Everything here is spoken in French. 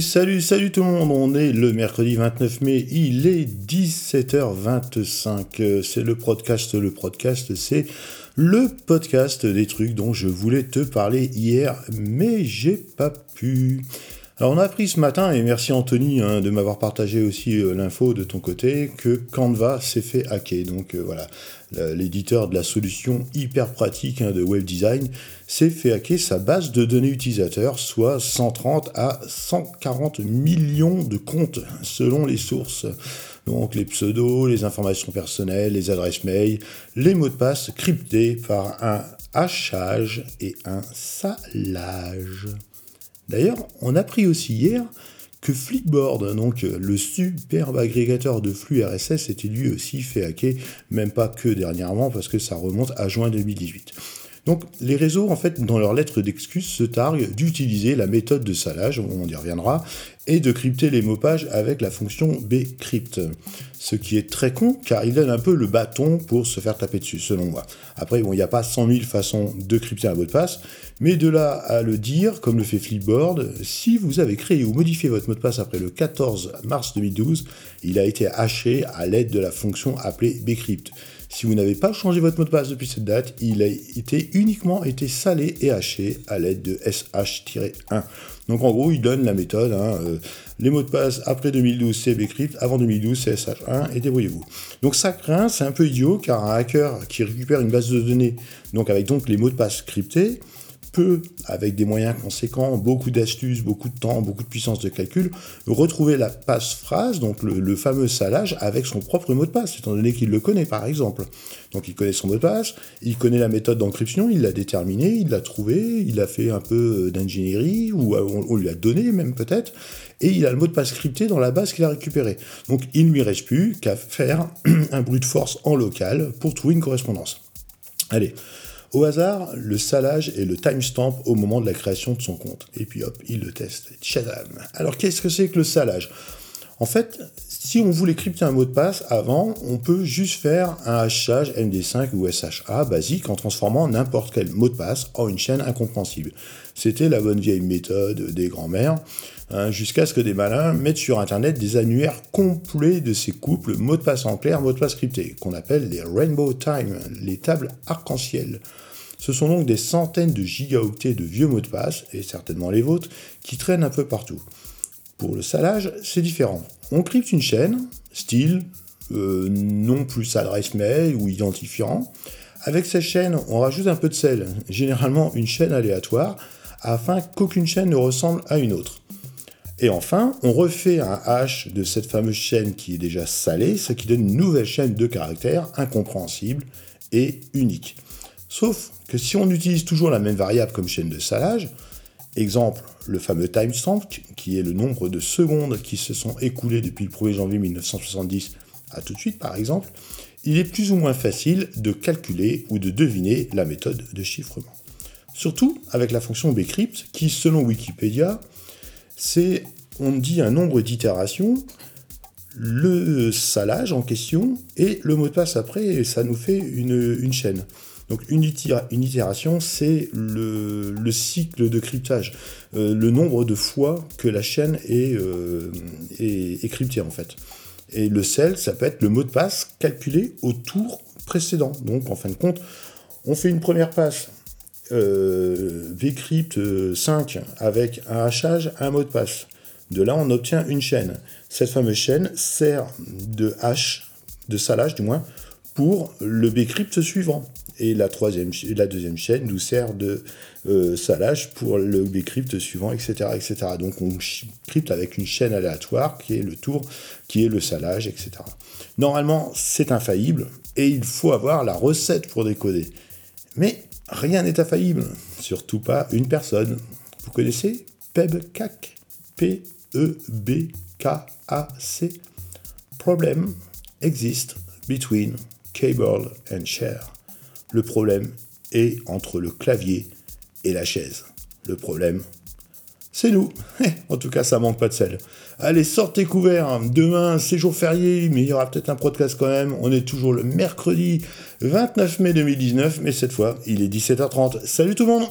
salut, salut tout le monde. On est le mercredi 29 mai, il est 17h25. C'est le podcast. Le podcast, c'est le podcast des trucs dont je voulais te parler hier, mais j'ai pas pu. Alors on a appris ce matin, et merci Anthony hein, de m'avoir partagé aussi euh, l'info de ton côté, que Canva s'est fait hacker. Donc euh, voilà, l'éditeur de la solution hyper pratique hein, de web design s'est fait hacker sa base de données utilisateurs, soit 130 à 140 millions de comptes selon les sources. Donc les pseudos, les informations personnelles, les adresses mail, les mots de passe cryptés par un hachage et un salage. D'ailleurs, on a appris aussi hier que Flipboard, donc le superbe agrégateur de flux RSS, était lui aussi fait hacker, même pas que dernièrement, parce que ça remonte à juin 2018. Donc les réseaux, en fait, dans leur lettre d'excuse, se targuent d'utiliser la méthode de salage, on y reviendra, et de crypter les mots-pages avec la fonction bcrypt. Ce qui est très con, car il donne un peu le bâton pour se faire taper dessus, selon moi. Après, bon, il n'y a pas 100 000 façons de crypter un mot de passe, mais de là à le dire, comme le fait Flipboard, si vous avez créé ou modifié votre mot de passe après le 14 mars 2012, il a été haché à l'aide de la fonction appelée bcrypt. Si vous n'avez pas changé votre mot de passe depuis cette date, il a été uniquement été salé et haché à l'aide de SH-1. Donc en gros, il donne la méthode. Hein, euh, les mots de passe après 2012, c'est Bcrypt, avant 2012, c'est SH1, et débrouillez-vous. Donc ça craint, c'est un peu idiot, car un hacker qui récupère une base de données, donc avec donc les mots de passe cryptés, peut, avec des moyens conséquents, beaucoup d'astuces, beaucoup de temps, beaucoup de puissance de calcul, retrouver la passe-phrase, donc le, fameux salage, avec son propre mot de passe, étant donné qu'il le connaît par exemple. Donc il connaît son mot de passe, il connaît la méthode d'encryption, il l'a déterminé, il l'a trouvé, il a fait un peu euh, d'ingénierie, ou euh, on, lui a donné même peut-être, et il a le mot de passe crypté dans la base qu'il a récupéré. Donc il ne lui reste plus qu'à faire un bruit de force en local pour trouver une correspondance. Allez, au hasard, le salage et le timestamp au moment de la création de son compte. Et puis hop, il le teste. Tchadam. Alors qu'est-ce que c'est que le salage? En fait, si on voulait crypter un mot de passe avant, on peut juste faire un hachage MD5 ou SHA basique en transformant n'importe quel mot de passe en une chaîne incompréhensible. C'était la bonne vieille méthode des grands-mères, hein, jusqu'à ce que des malins mettent sur Internet des annuaires complets de ces couples mots de passe en clair, mots de passe cryptés, qu'on appelle les Rainbow Time, les tables arc-en-ciel. Ce sont donc des centaines de gigaoctets de vieux mots de passe, et certainement les vôtres, qui traînent un peu partout. Pour le salage, c'est différent. On crypte une chaîne, style, euh, non plus adresse mail ou identifiant. Avec cette chaîne, on rajoute un peu de sel, généralement une chaîne aléatoire, afin qu'aucune chaîne ne ressemble à une autre. Et enfin, on refait un hash de cette fameuse chaîne qui est déjà salée, ce qui donne une nouvelle chaîne de caractères incompréhensible et unique. Sauf que si on utilise toujours la même variable comme chaîne de salage, exemple le fameux timestamp, qui est le nombre de secondes qui se sont écoulées depuis le 1er janvier 1970 à tout de suite par exemple, il est plus ou moins facile de calculer ou de deviner la méthode de chiffrement. Surtout avec la fonction bcrypt qui, selon Wikipédia, c'est, on dit un nombre d'itérations, le salage en question et le mot de passe après, et ça nous fait une chaîne. Donc une, itération, c'est le, cycle de cryptage, euh, le nombre de fois que la chaîne euh, est, cryptée en fait. Et le sel, ça peut être le mot de passe calculé au tour précédent. Donc en fin de compte, on fait une première passe euh, vcrypt 5 avec un hachage, un mot de passe. De là, on obtient une chaîne. Cette fameuse chaîne sert de hash, de salage du moins, pour le bcrypt suivant. Et la, deuxième chaîne nous sert de euh, salage pour le bcrypt suivant, etc., etc. Donc on crypte avec une chaîne aléatoire qui est le tour, qui est le salage, etc. Normalement, c'est infaillible et il faut avoir la recette pour décoder. Mais rien n'est infaillible, surtout pas une personne. Vous connaissez PEBCAC? P-E-B-K-A-C Problem exist between cable and chair. Le problème est entre le clavier et la chaise. Le problème, c'est nous. en tout cas, ça manque pas de sel. Allez, sortez couverts. Demain, c'est jour férié, mais il y aura peut-être un podcast quand même. On est toujours le mercredi 29 mai 2019, mais cette fois, il est 17h30. Salut tout le monde